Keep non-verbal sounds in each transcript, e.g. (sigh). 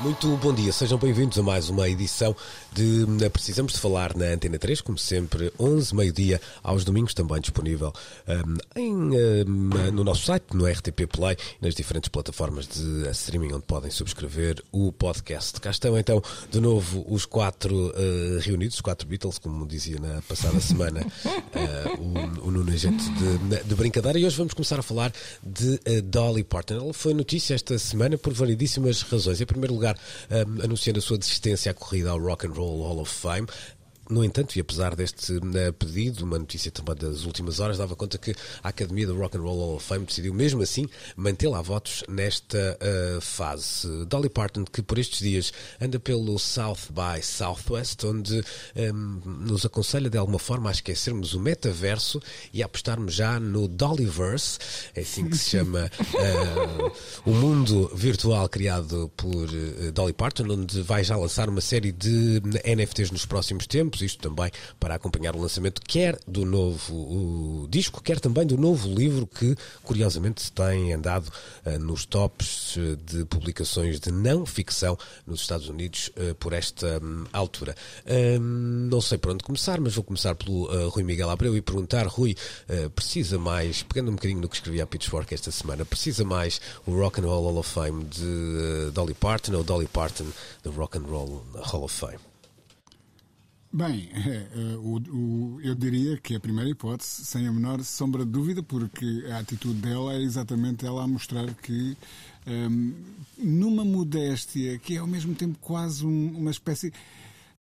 Muito bom dia, sejam bem-vindos a mais uma edição de Precisamos de Falar na Antena 3, como sempre, 11, meio-dia, aos domingos, também disponível um, em, um, no nosso site, no RTP Play, nas diferentes plataformas de streaming onde podem subscrever o podcast. Cá estão então, de novo, os quatro uh, reunidos, os quatro Beatles, como dizia na passada semana uh, (laughs) o, o Nuno Agente de, de, brincadeira, e hoje vamos começar a falar de uh, Dolly Parton. Ela foi notícia esta semana por variedíssimas razões. Em primeiro lugar, um, anunciando a sua desistência à corrida ao Rock and Roll Hall of Fame. No entanto, e apesar deste uh, pedido, uma notícia também das últimas horas dava conta que a Academia do Rock and Roll Hall of Fame decidiu mesmo assim mantê-la a votos nesta uh, fase. Dolly Parton, que por estes dias anda pelo South by Southwest, onde um, nos aconselha de alguma forma a esquecermos o metaverso e a apostarmos já no Dollyverse, é assim que se chama uh, o mundo virtual criado por Dolly Parton, onde vai já lançar uma série de NFTs nos próximos tempos isto também para acompanhar o lançamento quer do novo disco, quer também do novo livro que, curiosamente, tem andado uh, nos tops de publicações de não ficção nos Estados Unidos uh, por esta um, altura. Um, não sei por onde começar, mas vou começar pelo Rui Miguel Abreu e perguntar, Rui, precisa mais, pegando um bocadinho no que escrevi a Pitchfork esta semana, precisa mais o Rock and Roll Hall of Fame de Dolly Parton ou Dolly Parton do Rock and Roll Hall of Fame? Bem, é, o, o, eu diria que a primeira hipótese, sem a menor sombra de dúvida, porque a atitude dela é exatamente ela a mostrar que, um, numa modéstia que é ao mesmo tempo quase um, uma espécie.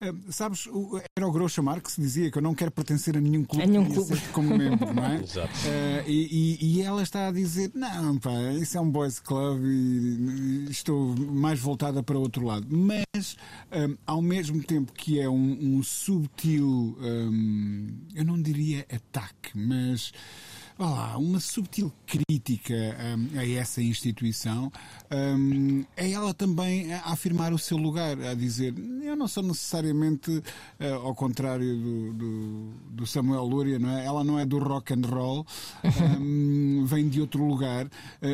Um, sabes, era o Groucho Marx que dizia que eu não quero pertencer a nenhum clube, a nenhum clube. como membro, não é? (laughs) Exato. Uh, e, e, e, ela está a dizer: não, pá, isso é um boys club e estou mais voltada para outro lado. Mas, um, ao mesmo tempo que é um, um subtil, um, eu não diria ataque, mas lá, uma subtil crítica um, a essa instituição, um, é ela também a afirmar o seu lugar, a dizer: eu não sou necessariamente, uh, ao contrário do, do, do, Samuel Lúria, não é? ela não é do rock and roll, (laughs) um, vem de outro lugar, uh,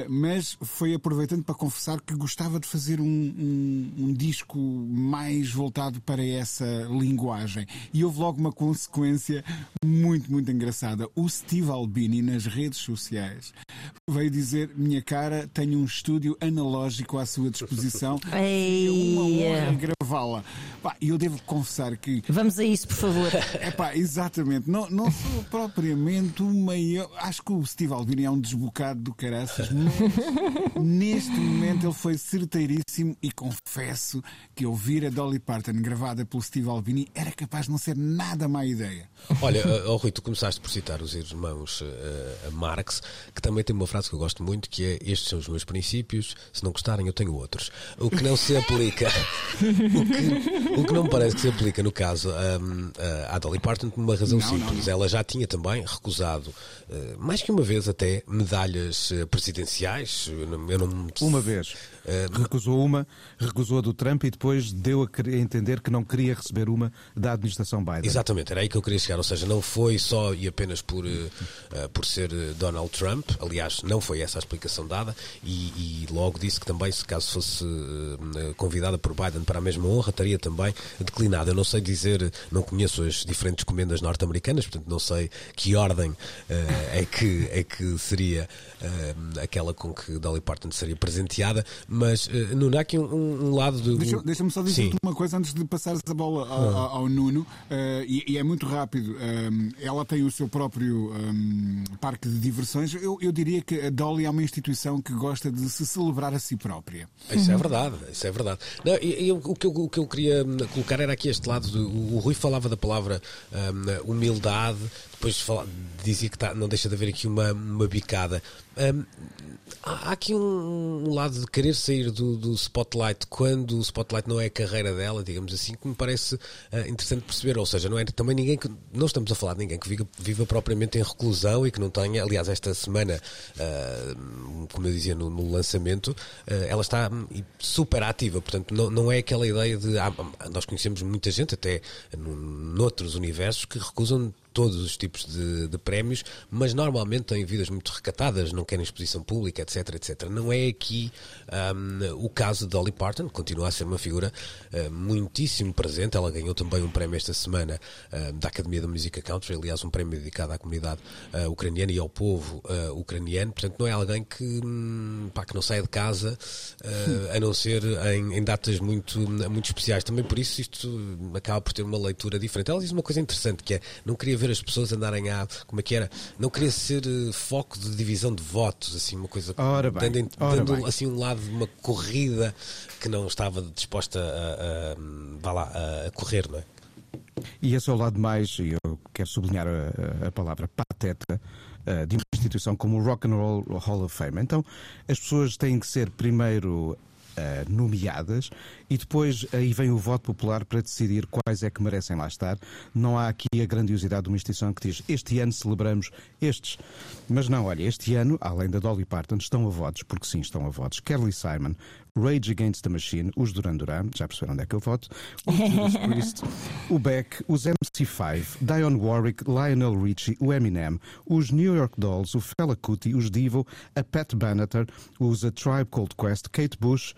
mas foi aproveitando para confessar que gostava de fazer um, um, um disco mais voltado para essa linguagem. E houve logo uma consequência muito, muito engraçada. O Steve Albini, nas redes sociais, veio dizer: Minha cara, tenho um estúdio analógico à sua disposição. (laughs) Ei. É uma honra gravá-la. E eu devo confessar que. Vamos a isso, por favor. (laughs) É pá, exatamente. Não, não sou propriamente o maior. Acho que o Steve Albini é um desbocado do caraças, mas (laughs) neste momento ele foi certeiríssimo e confesso que ouvir a Dolly Parton gravada pelo Steve Albini era capaz de não ser nada má ideia. Olha, oh, Rui, tu começaste por citar os irmãos uh, Marx, que também tem uma frase que eu gosto muito, que é estes são os meus princípios, se não gostarem eu tenho outros. O que não se aplica, (laughs) o, que, o que não me parece que se aplica no caso um, à Dolly Parton por uma razão não, simples. Não, não. Ela já tinha também recusado, uh, mais que uma vez até, medalhas presidenciais. Eu não, eu não... Uma vez. Uh, recusou uma, recusou a do Trump e depois deu a entender que não queria receber uma da administração Biden. Exatamente, era aí que eu queria chegar. Ou seja, não foi só e apenas por, uh, por ser Donald Trump, aliás, não foi essa a explicação dada, e, e logo disse que também, se caso fosse convidada por Biden para a mesma honra, teria também declinado. Eu não sei dizer, não conheço as diferentes comendas norte-americanas, portanto não sei que ordem é, que, é que seria aquela com que Dolly Parton seria presenteada, mas uh, Nuno, há aqui um, um lado do. Deixa-me deixa só dizer uma coisa antes de passares a bola ao, ao, ao Nuno, uh, e, e, é muito rápido. Um, ela tem o seu próprio um, parque de diversões. Eu, eu, diria que a Dolly é uma instituição que gosta de se celebrar a si própria. Isso é verdade, isso é verdade. Não, e, e o, que eu, o, que eu, queria colocar era aqui este lado. Do, o, Rui falava da palavra um, humildade depois dizia que tá, não deixa de haver aqui uma, uma bicada. Um, há aqui um, lado de querer sair do, do, spotlight quando o spotlight não é a carreira dela, digamos assim, que me parece uh, interessante perceber. Ou seja, não é também ninguém que. Não estamos a falar de ninguém que viva, viva propriamente em reclusão e que não tenha. Aliás, esta semana, uh, como eu dizia no, no lançamento, uh, ela está super ativa. Portanto, não, não é aquela ideia de. Ah, nós conhecemos muita gente, até noutros universos, que recusam todos os tipos de, de, prémios, mas normalmente têm vidas muito recatadas, não querem exposição pública, etc, etc. Não é aqui um, o caso de Dolly Parton, continua a ser uma figura uh, muitíssimo presente. Ela ganhou também um prémio esta semana uh, da Academia da Música Country, aliás, um prémio dedicado à comunidade uh, ucraniana e ao povo ucraniano. Portanto, não é alguém que, hum, pá, que não saia de casa, a não ser em, em, datas muito, muito especiais. Também por isso isto acaba por ter uma leitura diferente. Ela diz uma coisa interessante que é não queria ver ver as pessoas andarem a. Como é que era? Não queria ser uh, foco de divisão de votos, assim, uma coisa. Ora bem, dando, ora dando bem. assim um lado de uma corrida que não estava disposta a, a, a, lá, a correr, não é? E esse é o lado mais, e eu quero sublinhar a, a palavra pateta, uh, de uma instituição como o Rock and Roll Hall of Fame. Então, as pessoas têm que ser primeiro Uh, nomeadas e depois aí vem o voto popular para decidir quais é que merecem lá estar. Não há aqui a grandiosidade de uma instituição que diz este ano celebramos estes. Mas não, olha, este ano, além da Dolly Parton, estão a votos, porque sim, estão a votos. Kelly Simon, Rage Against the Machine, os Duran Duran, já perceberam onde é que eu voto, o Judas (laughs) Priest, o Beck, os MC5, Dionne Warwick, Lionel Richie, o Eminem, os New York Dolls, o Fela Kuti, os Divo, a Pat Benatar, os A Tribe Called Quest, Kate Bush,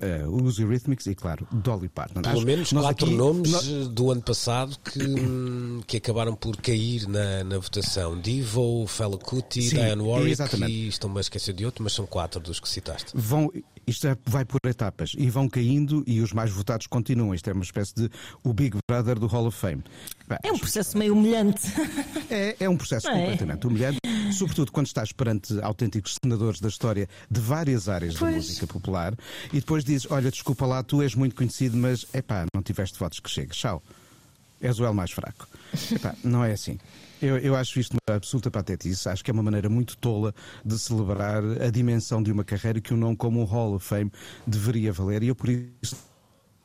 uh, os Eurythmics e, claro, Dolly Parton. Pelo Acho, menos quatro aqui, nomes nós... do ano passado que, que acabaram por cair na, na votação. Divo, Fela Kuti, Diane Warwick exatamente. e estão-me a esquecer de outro, mas são quatro dos que citaste. Vão, isto é, vai por etapas e vão caindo e os mais votados continuam. Isto é uma espécie de o Big Brother do Hall of Fame. É um processo meio humilhante. É, é um processo é? completamente humilhante, sobretudo quando estás perante autênticos senadores da história de várias áreas pois. da música popular e depois dizes: Olha, desculpa lá, tu és muito conhecido, mas é pá, não tiveste votos que chegues. Tchau. És o L mais fraco. Epá, não é assim. Eu, eu, acho isto uma absoluta patetice. Acho que é uma maneira muito tola de celebrar a dimensão de uma carreira que um nome como um Hall of Fame deveria valer. E eu, por isso,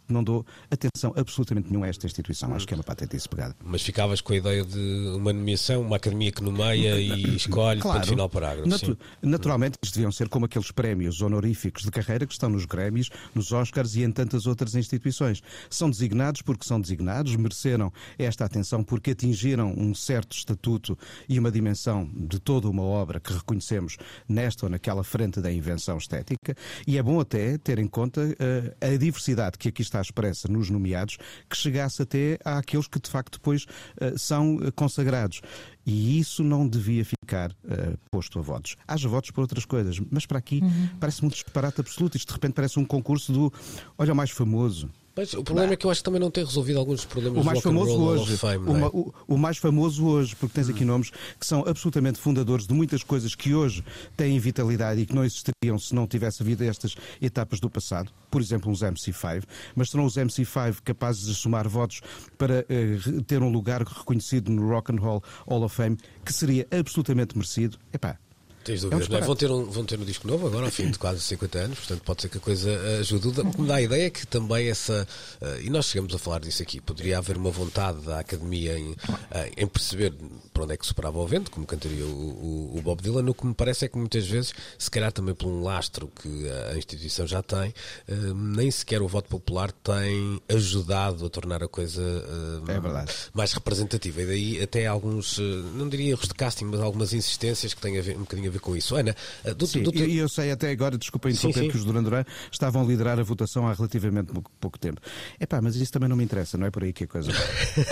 não dou atenção absolutamente nenhuma a esta instituição. Acho que é uma patetice pegada. Mas ficavas com a ideia de uma nomeação, uma academia que nomeia e escolhe, claro, ponto final parágrafo. Natu naturalmente, isto deviam ser como aqueles prémios honoríficos de carreira que estão nos Grêmios, nos Oscars e em tantas outras instituições. São designados porque são designados, mereceram esta atenção porque atingiram um certo estatuto e uma dimensão de toda uma obra que reconhecemos nesta ou naquela frente da invenção estética. E é bom até ter em conta uh, a diversidade que aqui está está expressa nos nomeados, que chegasse até àqueles que de facto depois uh, são eh, consagrados. E isso não devia ficar uh, posto a votos. Haja votos por outras coisas, mas para aqui uhum. parece um disparate absoluto. Isto de repente parece um concurso do olha o mais famoso. Mas o problema bah. é que eu acho que também não tem resolvido alguns problemas o mais famoso hoje, fame, o, é? o, o, mais famoso hoje, porque tens aqui hum. nomes que são absolutamente fundadores de muitas coisas que hoje têm vitalidade e que não existiriam se não tivesse havido estas etapas do passado. Por exemplo, uns MC5, mas serão os MC5 capazes de somar votos para uh, ter um lugar reconhecido no Rock and Roll Hall of Fame, que seria absolutamente merecido. Epá, Tens dúvidas, é um é? Vão ter, um, vão ter um disco novo agora, ao fim de quase 50 anos, portanto pode ser que a coisa ajude. O que me dá a ideia é que também essa. Uh, e nós chegamos a falar disso aqui, poderia haver uma vontade da academia em, uh, em perceber para onde é que superava o vento, como cantaria o, o, o, Bob Dylan. O que me parece é que muitas vezes, se calhar também por um lastro que a instituição já tem, uh, nem sequer o voto popular tem ajudado a tornar a coisa é mais representativa. E daí até alguns, não diria erros de casting, mas algumas insistências que têm a ver, um bocadinho a ver com isso. Ana, eh, do, sim, do, do... E eu sei até agora, desculpa interromper, que os Duran Duran estavam a liderar a votação há relativamente pouco tempo. É pá, mas isso também não me interessa, não é por aí que a coisa.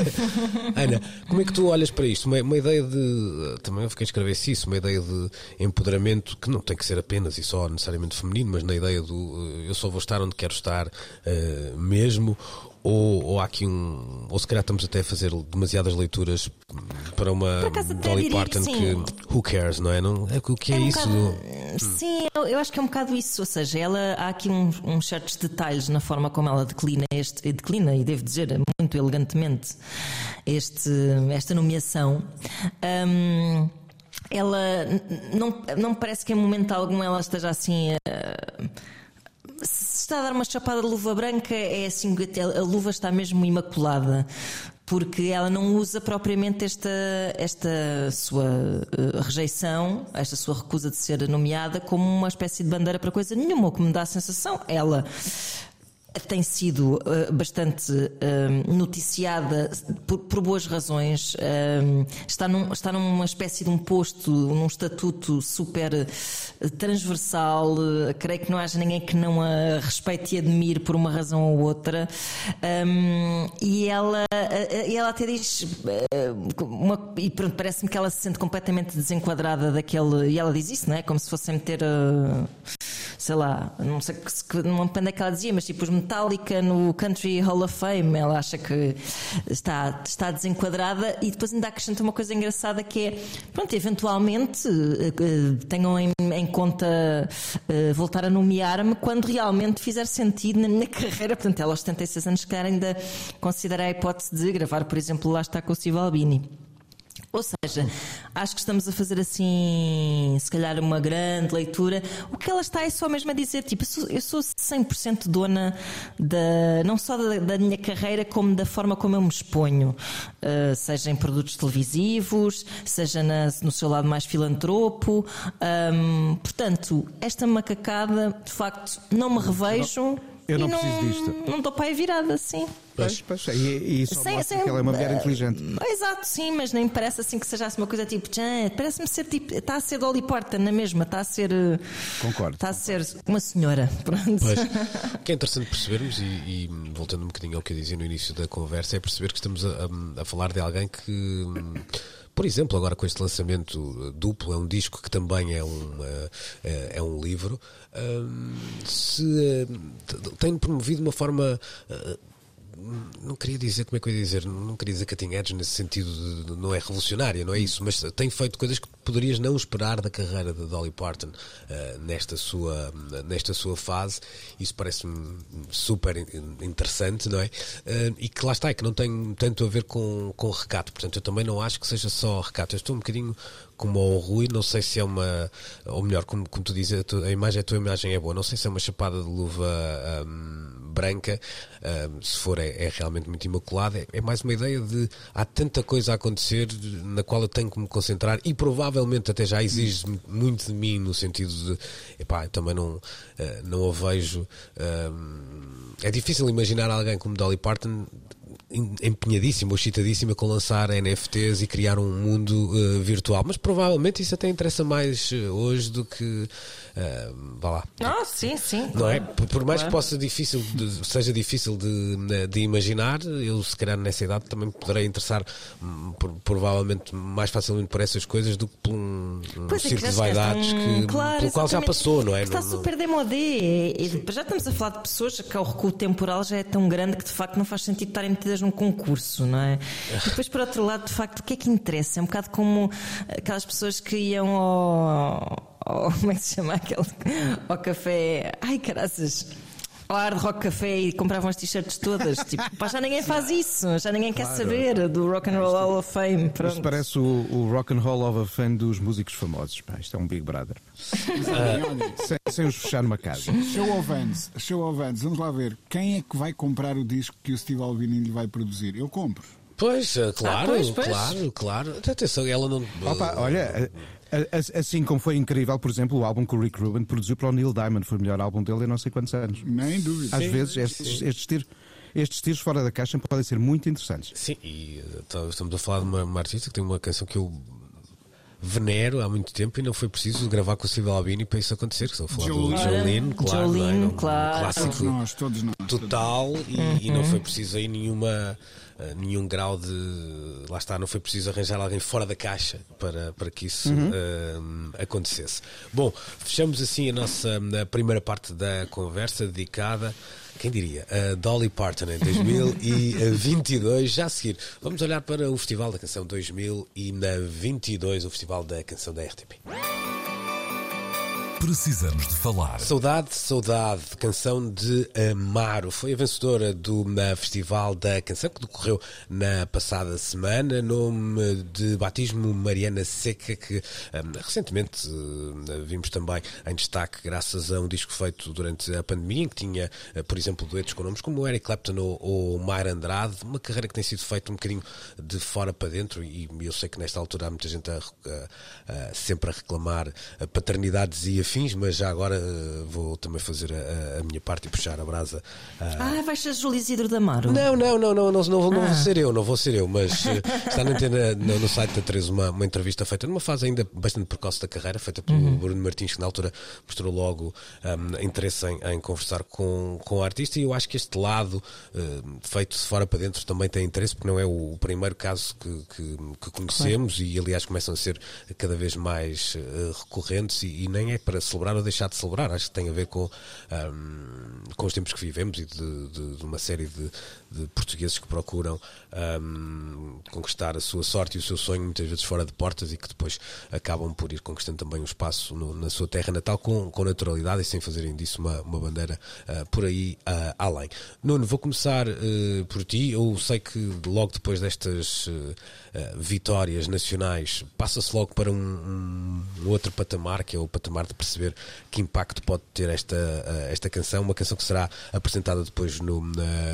(laughs) Ana, como é que tu olhas para isto? Uma, uma ideia de. Também eu fiquei a escrever isso, uma ideia de empoderamento que não tem que ser apenas e só necessariamente feminino, mas na ideia do eh, eu só vou estar onde quero estar uh, mesmo ou, ou há aqui um. Ou se calhar estamos até a fazer demasiadas leituras para uma Dolly Parton que que. Who cares, não é? Não, é o que é, um isso? bocado- do- Sim, eu, eu acho que é um bocado isso. Ou seja, ela, há aqui uns, uns certos detalhes na forma como ela declina este, e declina, e devo dizer muito elegantemente, este, esta nomeação. Hum, ela não, não parece que em momento algum ela esteja assim. se está a dar uma chapada de luva branca, é assim a luva está mesmo imaculada. Porque ela não usa propriamente esta, esta sua eh, rejeição, esta sua recusa de ser nomeada, como uma espécie de bandeira para coisa nenhuma. O que me dá a sensação, ela tem sido eh, bastante eh, noticiada por, por boas razões. Eh, está, num- está numa espécie de um posto, num estatuto super transversal. Creio que não haja ninguém que não a respeite e admire por uma razão ou outra. Um, e ela, ela até diz, uma- e pronto, parece-me que ela se sente completamente desenquadrada daquele. E ela diz isso, não é? Como se fosse meter. sei lá, não sei não me é que ela dizia, mas tipo os Metallica no Country Hall of Fame, ela acha que está, está desenquadrada e depois ainda acrescenta uma coisa engraçada que é, pronto, eventualmente eh, eh, tenham em, em conta eh, voltar a nomear-me quando realmente fizer sentido na minha (laughs) carreira. Portanto, ela aos 76 anos, calhar ainda considera a hipótese de gravar, por exemplo, lá está com o Steve Albini. Ou seja, acho que estamos a fazer assim, se calhar uma grande leitura. O que ela está é só mesmo a dizer, tipo, eu sou, eu sou 100% dona da, não só da, da minha carreira, como da forma como eu me exponho. Uh, seja em produtos televisivos, seja na- no seu lado mais filantropo. Um, portanto, esta macacada, de facto, não me revejo. Eu não e preciso disto. Não dou para aí virada, sim. Pois, pois, e, e isso Sem- mostra sem- que ela é uma mulher inteligente. Exato, sim, mas nem me parece assim que seja assim uma coisa tipo, parece-me ser tipo, está a ser Dolly Parton na mesma, está a ser. eh, Concordo. Está a ser uma senhora, (laughs) pronto. Pois. O (laughs) que é interessante percebermos, e, e voltando um bocadinho ao que eu dizia no início da conversa, é perceber que estamos a, a- a falar de alguém que. Por exemplo, agora com este lançamento duplo, é um disco que também é um, é, é um livro, se eh, tem promovido uma forma eh, não queria dizer, como é que eu ia dizer? Não queria dizer cutting edge nesse sentido, de- não é revolucionária, não é isso, mas tem feito coisas que poderias não esperar da carreira de Dolly Parton eh, nesta, sua, nesta sua fase. Isso parece-me super in- interessante, não é? Eh, e que lá está, é que não tem tanto a ver com, com recato, portanto, eu também não acho que seja só recato. Eu estou um bocadinho como ao Rui, não sei se é uma, ou melhor, como, como tu dizes, a, tua- a imagem, a tua imagem é boa, não sei se é uma chapada de luva. hum, branca, hum, se for é, é realmente muito imaculada, é, é mais uma ideia de há tanta coisa a acontecer na qual eu tenho que me concentrar e provavelmente até já exige muito de mim no sentido de epá, também não, eh, não a vejo. hum, é difícil imaginar alguém como Dolly Parton em- empenhadíssima ou excitadíssima com lançar NFTs e criar um mundo eh, virtual, mas provavelmente isso até interessa mais eh, hoje do que eh, vá lá, Ah, sim, sim. não é? Por por mais Claro. que possa difícil de- seja difícil de, de imaginar, eu se calhar nessa idade também me poderei interessar hum, por- provavelmente mais facilmente por essas coisas do que por um, um Pois é, circo de vaidades um- que, claro, pelo qual já passou, não é? Está Não- super demodé. Já estamos a falar de pessoas que o recuo temporal já é tão grande que de facto não faz sentido estarem metidas num concurso, não é? E (laughs) depois, por outro lado, de facto, o que é que interessa? É um bocado como aquelas pessoas que iam ao. Ao- (laughs) como é que se chama aquele? Ao café. Ai, caraças! Ao Hard Rock Café e compravam as t-shirts todas. (laughs) Tipo, pá, já ninguém faz isso, já ninguém quer saber do Rock and Roll Hall of Fame. Isto Pronto. parece o, o Rock and Roll of Fame dos músicos famosos. Pá, isto é um Big Brother. Olha, Sem, sem os fechar numa casa. Show of hands, show of hands. Vamos lá ver. Quem é que vai comprar o disco que o Steve Albini lhe vai produzir? Eu compro. Pois, eh, claro, pois, pois. claro, claro. Atenção, ela não. Opa, olha, assim como foi incrível, por exemplo, o álbum que o Rick Rubin produziu para o Neil Diamond, foi o melhor álbum dele em não sei quantos anos. Nem dúvida. Às vezes estes, estes, tiros, estes tiros fora da caixa podem ser muito interessantes. Sim, e tá- estamos a falar de uma, uma artista que tem uma canção que eu venero há muito tempo e não foi preciso gravar com o Steve Albini para isso acontecer. Estou a falar do Jolene. Jolene, claro, é? Jolene, Um claro. Todos clássico nós, todos nós. todos total e, e não foi preciso aí nenhuma uh, nenhum grau de. Lá está, não foi preciso arranjar alguém fora da caixa para, para que isso uhum. uh, acontecesse. Bom, fechamos assim a nossa a primeira parte da conversa dedicada quem diria, a Dolly Parton em 2022. Já a seguir, vamos olhar para o Festival da Canção 2022, o Festival da Canção da RTP. Precisamos de falar. Saudade, saudade, canção de Amaro. Foi a vencedora do na Festival da Canção que decorreu na passada semana. Nome de batismo Mariana Seca, que um, recentemente uh, vimos também em destaque graças a um disco feito durante a pandemia, em que tinha, por exemplo, duetos com nomes como Eric Clapton ou, ou Mar Andrade. Uma carreira que tem sido feita um bocadinho de fora para dentro e eu sei que nesta altura há muita gente a, a, a, sempre a reclamar paternidades e afins fins, mas já agora uh, vou também fazer a, a, minha parte e puxar a brasa. Uh... Ah, vais ser Júlio Isidro da Amaro? Não, não, não, não, não, não, não ah. vou ser eu, não vou ser eu, mas uh, está na, no, no site da Teresa uma, uma entrevista feita numa fase ainda bastante precoce da carreira, feita pelo uhum. Bruno Martins, que na altura mostrou logo um, interesse em, em, conversar com, com o artista, e eu acho que este lado uh, feito de fora para dentro também tem interesse, porque não é o, o primeiro caso que, que, que conhecemos, claro. e aliás começam a ser cada vez mais uh, recorrentes, e, e nem é para celebrar ou deixar de celebrar. Acho que tem a ver com, um, com os tempos que vivemos e de, de, de uma série de, de, portugueses que procuram um, conquistar a sua sorte e o seu sonho, muitas vezes fora de portas, e que depois acabam por ir conquistando também um espaço no, na sua terra natal com, com naturalidade e sem fazerem disso uma, uma bandeira uh, por aí uh, além. Nuno, vou começar uh, por ti. Eu sei que logo depois destas vitórias nacionais passa-se logo para um, um outro patamar, que é o patamar de perceber que impacto pode ter esta, esta canção, uma canção que será apresentada depois no,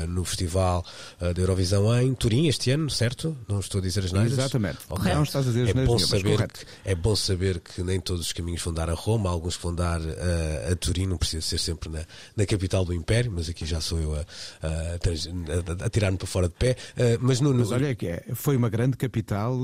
no Festival uh, da Eurovisão em Turim este ano, certo? Não estou a dizer as neiras? Exatamente. Okay. Não estás a dizer as é bom saber que, É bom saber que nem todos os caminhos vão dar a Roma, alguns vão dar uh, a Turim, não precisa ser sempre na, na capital do Império, mas aqui já sou eu a, a, a, a tirar-me para fora de pé. mas, no, mas olha que é, foi uma grande capital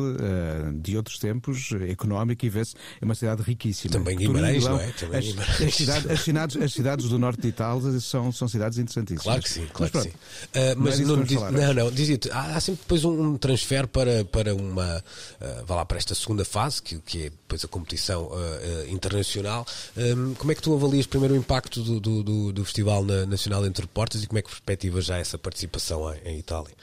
de outros tempos, económica, e vê-se, é uma cidade riquíssima. Também Guimarães, não é? Também as, as, cidades, as, cidades, as cidades do norte de Itália são, são cidades interessantíssimas. Claro que sim, claro mas, que sim. Uh, mas não, diz, não, não, dizia há, há sempre depois um, um, transfer para, para uma, uh, vá lá, para esta segunda fase, que, que é depois a competição uh, internacional. Um, como é que tu avalias primeiro o impacto do, do, do, do Festival Nacional Entre Portas e como é que perspectiva já essa participação em, em Itália?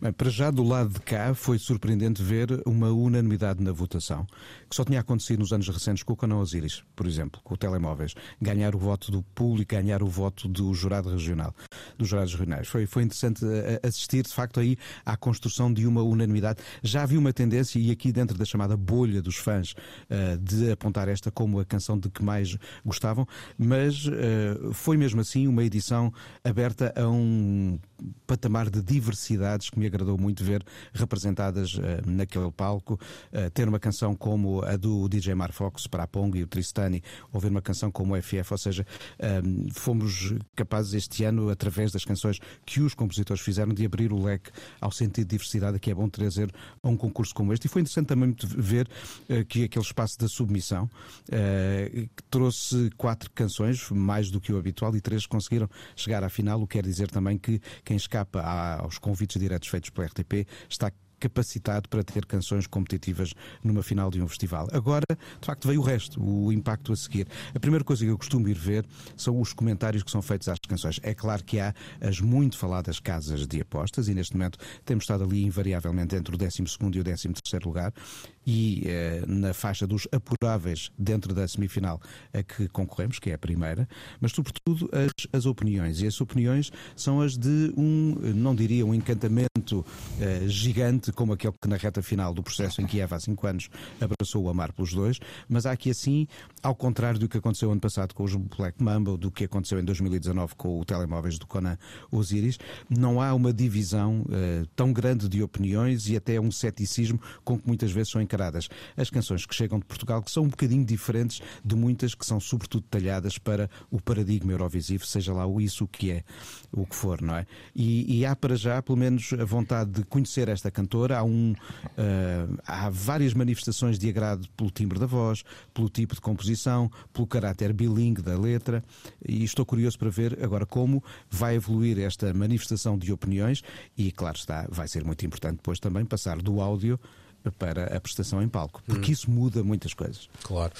Bem, para já do lado de cá foi surpreendente ver uma unanimidade na votação, que só tinha acontecido nos anos recentes com o canal Osiris, por exemplo, com o telemóveis. Ganhar o voto do público, ganhar o voto do jurado regional, dos jurados regionais. Foi, foi interessante eh, assistir, de facto, aí à construção de uma unanimidade. Já havia uma tendência, e aqui dentro da chamada bolha dos fãs, uh, de apontar esta como a canção de que mais gostavam, mas foi mesmo assim uma edição aberta a um patamar de diversidades que me agradou muito ver representadas uh, naquele palco. Uh, ter uma canção como a do DJ Mar Fox para a Pong e o Tristani, ou ver uma canção como o FF, ou seja, um, fomos capazes este ano, através das canções que os compositores fizeram, de abrir o leque ao sentido de diversidade que é bom trazer a um concurso como este. E foi interessante também ver uh, que aquele espaço da submissão trouxe quatro canções, mais do que o habitual, e três conseguiram chegar à final, o que quer dizer também que quem escapa aos convites diretos feitos pela RTP está capacitado para ter canções competitivas numa final de um festival. Agora, de facto, veio o resto, o impacto a seguir. A primeira coisa que eu costumo ir ver são os comentários que são feitos às canções. É claro que há as muito faladas casas de apostas e neste momento temos estado ali invariavelmente entre o 12 e o 13 lugar e eh, na faixa dos apuráveis dentro da semifinal a que concorremos, que é a primeira, mas sobretudo as, as opiniões. E as opiniões são as de um, não diria um encantamento eh, gigante como aquele que na reta final do processo em Kiev há cinco anos abraçou o Amar pelos dois, mas há aqui assim, ao contrário do que aconteceu ano passado com os Black Mamba, do que aconteceu em 2019 com o telemóveis do Conan Osiris, não há uma divisão uh, tão grande de opiniões e até um ceticismo com que muitas vezes são encaradas as canções que chegam de Portugal, que são um bocadinho diferentes de muitas que são sobretudo talhadas para o paradigma eurovisivo, seja lá o isso o que é, o que for, não é? E, e há para já, pelo menos, a vontade de conhecer esta cantora autor, há, um, uh, há várias manifestações de agrado pelo timbre da voz, pelo tipo de composição, pelo caráter bilingue da letra, e estou curioso para ver agora como vai evoluir esta manifestação de opiniões, e claro está, vai ser muito importante depois também passar do áudio para a prestação em palco, porque hum. isso muda muitas coisas. Claro.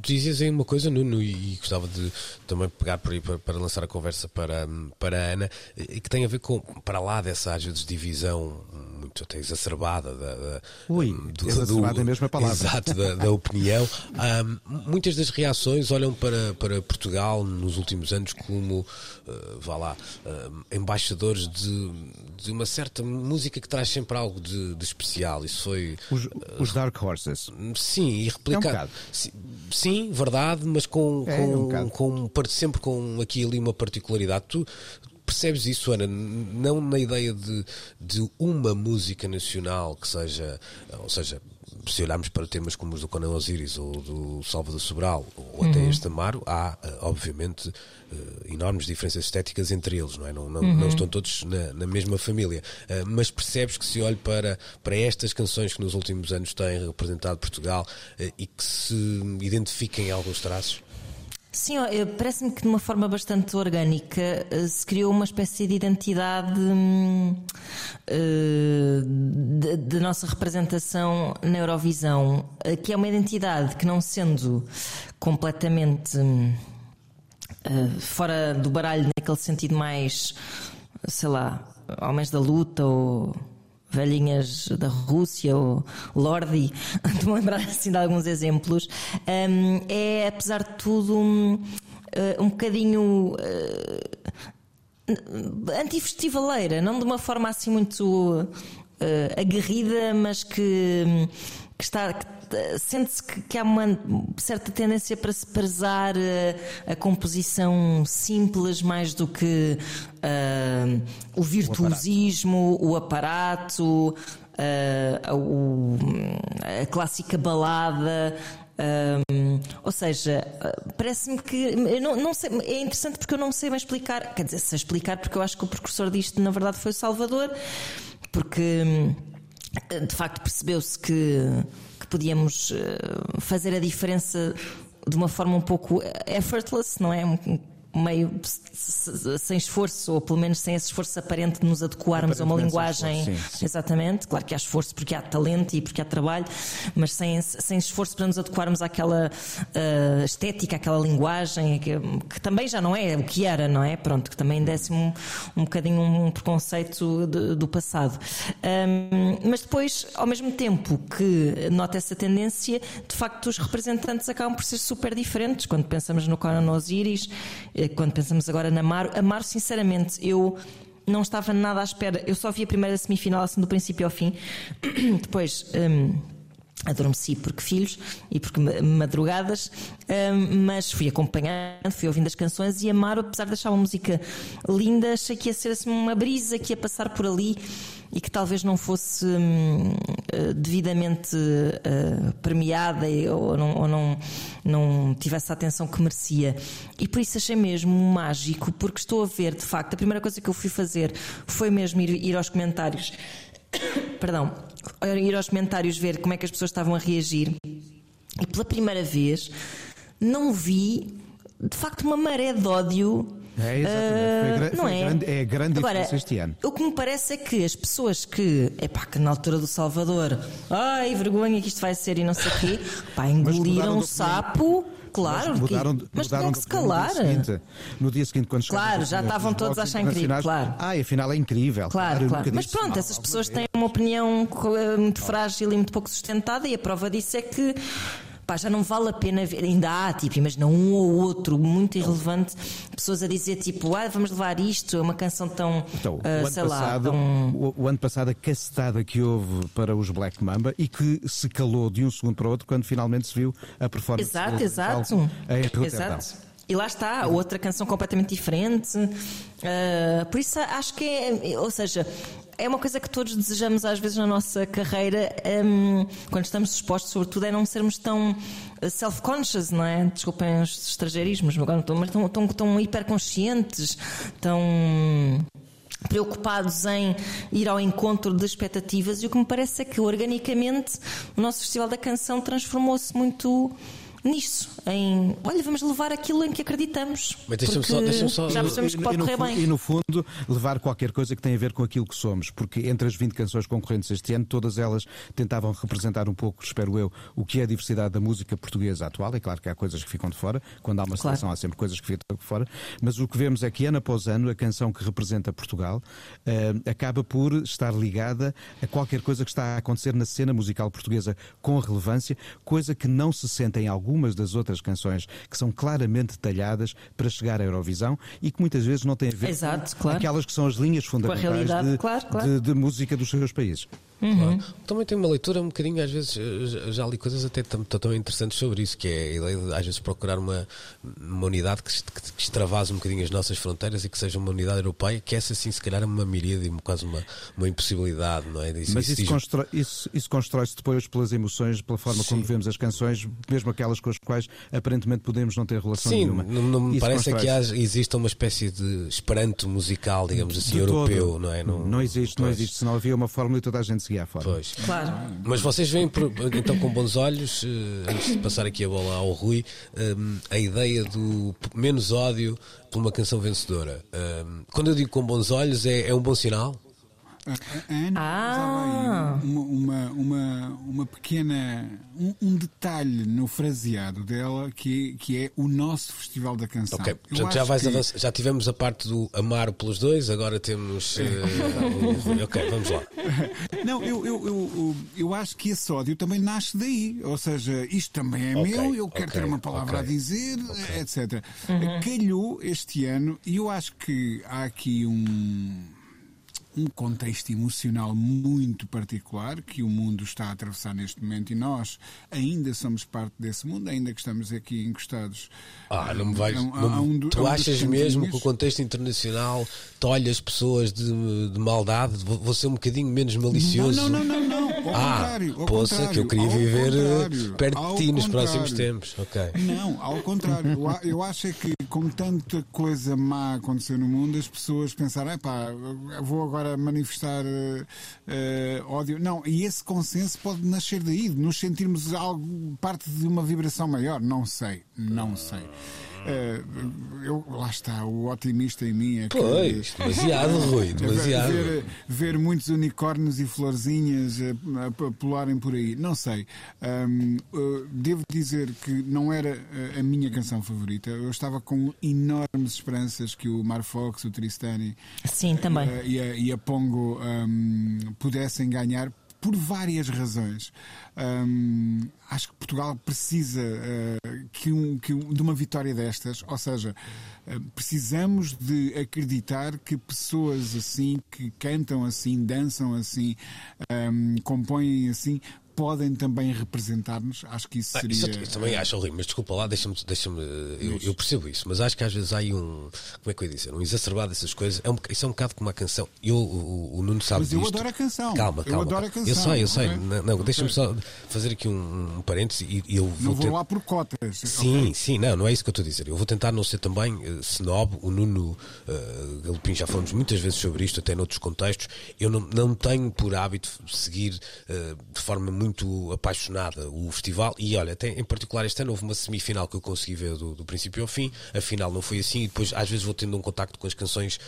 Dizias aí uma coisa, Nuno, e gostava de também pegar por aí para, para, lançar a conversa para, para a Ana, e que tem a ver com, para lá dessa às vezes divisão muito até exacerbada da, da Ui, do, exacerbada do, é a mesma palavra. Exato, da, da opinião. (laughs) Um, muitas das reações olham para, para Portugal nos últimos anos como, uh, vá lá, uh, embaixadores de, de uma certa música que traz sempre algo de, de especial. Isso foi. Os, uh, os Dark Horses. Sim, e replicar. É um sim, sim, verdade, mas com, é, com, é um com, sempre com aqui ali uma particularidade. Tu, percebes isso, Ana? Não na ideia de, de uma música nacional que seja, ou seja, se olharmos para temas como os do Conan Osiris ou do Salvador Sobral ou até uhum. este Amaro, há, eh, obviamente, uh, enormes diferenças estéticas entre eles, não é? Não, não, uhum. não estão todos na, na mesma família. Uh, mas percebes que se olhe para, para estas canções que nos últimos anos têm representado Portugal e que se identifiquem alguns traços? Sim, parece-me que de uma forma bastante orgânica eh, se criou uma espécie de identidade uh, de, de, nossa representação na Eurovisão, eh, que é uma identidade que, não sendo completamente uh, fora do baralho, naquele sentido mais, sei lá, homens da luta ou velhinhas da Rússia ou Lordi, (laughs) de me lembrar assim de alguns exemplos, um, é apesar de tudo um, uh, um bocadinho uh, antifestivaleira, não de uma forma assim muito uh, aguerrida, mas que, que está. Que sente-se que, que, há uma certa tendência para se prezar a, a composição simples mais do que uh, o virtuosismo, o aparato, uh, o, a clássica balada. Um, ou seja, parece-me que não, não, sei, é interessante porque eu não sei bem explicar, quer dizer, sei explicar porque eu acho que o precursor disto na verdade foi o Salvador, porque de facto percebeu-se que podíamos eh, fazer a diferença de uma forma um pouco effortless, não é? Meio sem esforço, ou pelo menos sem esse esforço aparente de nos adequarmos a uma linguagem. Sim, sim. Exatamente, claro que há esforço porque há talento e porque há trabalho, mas sem, sem esforço para nos adequarmos àquela uh, estética, àquela linguagem, que, que, também já não é o que era, não é? Pronto, que também desse um, um bocadinho um preconceito de, do passado. Um, mas depois, ao mesmo tempo que nota essa tendência, de facto os representantes acabam por ser super diferentes. Quando pensamos no Conan Osiris, eh, quando pensamos agora na Maro, a Maro, sinceramente, eu não estava nada à espera. Eu só vi a primeira semifinal assim do princípio ao fim. (clears throat) Depois. Um, adormeci porque filhos e porque madrugadas, mas fui acompanhando, fui ouvindo as canções e Amaro, apesar de achar uma música linda, achei que ia ser assim uma brisa que ia passar por ali e que talvez não fosse hum, eh, devidamente uh, premiada ou, não, ou não, não tivesse a atenção que merecia. E por isso achei mesmo mágico, porque estou a ver, de facto, a primeira coisa que eu fui fazer foi mesmo ir, ir aos comentários. (coughs) Perdão, ir aos comentários ver como é que as pessoas estavam a reagir. E pela primeira vez não vi de facto uma maré de ódio é, exatamente. Uh, foi é? Grande, é grande Agora, diferença este ano. O que me parece é que as pessoas que, epá, que na altura do Salvador, ai, vergonha que isto vai ser e não sei o quê, (laughs) pá, engoliram o sapo. Claro, mas mudaram, mas mudaram que se calar. No dia seguinte, no dia seguinte quando Claro, já estavam todos a achar incrível. Claro. Ah, afinal é incrível. Claro, claro. Mas pronto, essas pessoas têm uma opinião eh, muito frágil e muito pouco sustentada, e a prova disso é que pá, já não vale a pena ver, ainda há, tipo, imagina um ou outro muito irrelevante, pessoas a dizer tipo, ah, vamos levar isto, é uma canção tão, então, uh, sei passado, lá, tão... o, o, ano passado a cacetada que houve para os Black Mamba e que se calou de um segundo para o outro quando finalmente se viu a performance. Exato, exato. exato. E lá está, outra canção completamente diferente. Uh, por isso acho que é, ou seja, é uma coisa que todos desejamos às vezes na nossa carreira, um, quando estamos expostos, sobretudo, é não sermos tão uh, self-conscious, não é? Desculpem os estrangeirismos, mas tão, tão, tão hiperconscientes, tão preocupados em ir ao encontro de expectativas e o que me parece é que organicamente o nosso Festival da Canção transformou-se muito nisso, em olha, vamos levar aquilo em que acreditamos. Mas deixa-me só- deixa-me só- já percebemos que pode e correr fu- bem. E no fundo, levar qualquer coisa que tenha a ver com aquilo que somos, porque entre as 20 canções concorrentes este ano, todas elas tentavam representar um pouco, espero eu, o que é a diversidade da música portuguesa atual. É claro que há coisas que ficam de fora, quando há uma Claro. seleção há sempre coisas que ficam de fora, mas o que vemos é que ano após ano, a canção que representa Portugal eh, acaba por estar ligada a qualquer coisa que está a acontecer na cena musical portuguesa com relevância, coisa que não se sente em algumas das outras canções que são claramente detalhadas para chegar à Eurovisão e que muitas vezes não têm a ver Exato, com claro. aquelas que são as linhas fundamentais de, claro, claro. de- de música dos seus países. Claro. Também tenho uma leitura um bocadinho, às vezes, eh, já- li coisas até tam- tão interessantes sobre isso, que é a ideia de, às vezes, procurar uma, uma unidade que, que, que extravase um bocadinho as nossas fronteiras e que seja uma unidade europeia, que essa, sim, se calhar é uma miríade e quase uma, uma impossibilidade, não é? Isso, Mas isso isso, diz- constrói, isso, isso constrói-se depois pelas emoções, pela forma como vemos as canções, mesmo aquelas com as quais aparentemente podemos não ter relação Sim, nenhuma. não, não me Isso parece é que exista uma espécie de esperanto musical, digamos assim, De europeu, todo. não é? Não, existe, não existe. Senão havia uma fórmula e toda a gente seguia fórmula. Pois. Claro. Mas vocês veem então com bons olhos, eh, antes de passar aqui a bola ao Rui, eh, a ideia do menos ódio por uma canção vencedora. Eh, Quando eu digo com bons olhos, é, é um bom sinal? A Ana Ah. usava aí uma, uma, uma, uma pequena. Um, um detalhe no fraseado dela que, que é o nosso Festival da Canção. Ok, portanto já vais que-. Já tivemos a parte do amar pelos dois, agora temos. eh, Rui. ok, vamos lá. (laughs) Não, eu, eu, eu, eu, acho que esse ódio também nasce daí. Ou seja, isto também é Ok, meu, eu quero ok, ter uma palavra ok. a dizer, etc. Calhou este ano, e eu acho que há aqui um. Um contexto emocional muito particular que o mundo está a atravessar neste momento e nós ainda somos parte desse mundo, ainda que estamos aqui encostados. Ah, não me vais. a um- me- a um tu a um achas mesmo que o contexto internacional tolhe as pessoas de, de maldade? Vou, vou ser um bocadinho menos malicioso. Não, não, não, não, não. Ao Ah, contrário. Ao poça, contrário, que eu queria viver perto de ti nos próximos tempos. Ok. Não, ao contrário. Eu, acho é que com tanta coisa má a acontecer no mundo, as pessoas pensaram, eu vou agora manifestar eh, ódio. Não, e esse consenso pode nascer daí, de nos sentirmos algo, parte de uma vibração maior. Não sei, não sei. Eh, eu, lá está, o otimista em mim é que. Pois, demasiado, (laughs) Rui, demasiado. Ver, ver muitos unicórnios e florzinhas eh, a, a pularem por aí, não sei. Ahm, eh, devo dizer que não era eh, a minha canção favorita. Eu estava com enormes esperanças que o Mar Fox, o Tristani Sim, também. eh, e, a, e a Pongo ahm, pudessem ganhar por várias razões. Ahm, acho que Portugal precisa eh, que um- que um- de uma vitória destas, ou seja, eh, precisamos de acreditar que pessoas assim, que cantam assim, dançam assim, ahm, compõem assim, podem também representar-nos. Acho que isso Ah, seria. isso eu, eu também acho, Rui, mas desculpa lá, deixa-me. Deixa eu, eu percebo isso, mas acho que às vezes há aí um. Como é que eu ia dizer? Um exacerbado dessas coisas. É um, isso é um bocado como uma canção. Eu, o, o Nuno sabe Mas eu disto. adoro a canção. Calma, Eu calma. adoro a calma. Eu canção, sei, eu sei. ok? Não, não, deixa-me só fazer aqui um, um parêntese e, e eu Não vou. vou ter- lá por cotas. Sim, ok? sim, não, não é isso que eu estou a dizer. Eu vou tentar não ser também uh, snob. O Nuno uh, Galopim já falamos muitas vezes sobre isto, até noutros contextos. Eu não, não tenho por hábito seguir uh, de forma muito apaixonada o festival. E olha, até em particular este ano houve uma semifinal que eu consegui ver do, do princípio ao fim. A final não foi assim. E depois, às vezes, vou tendo um contacto com as canções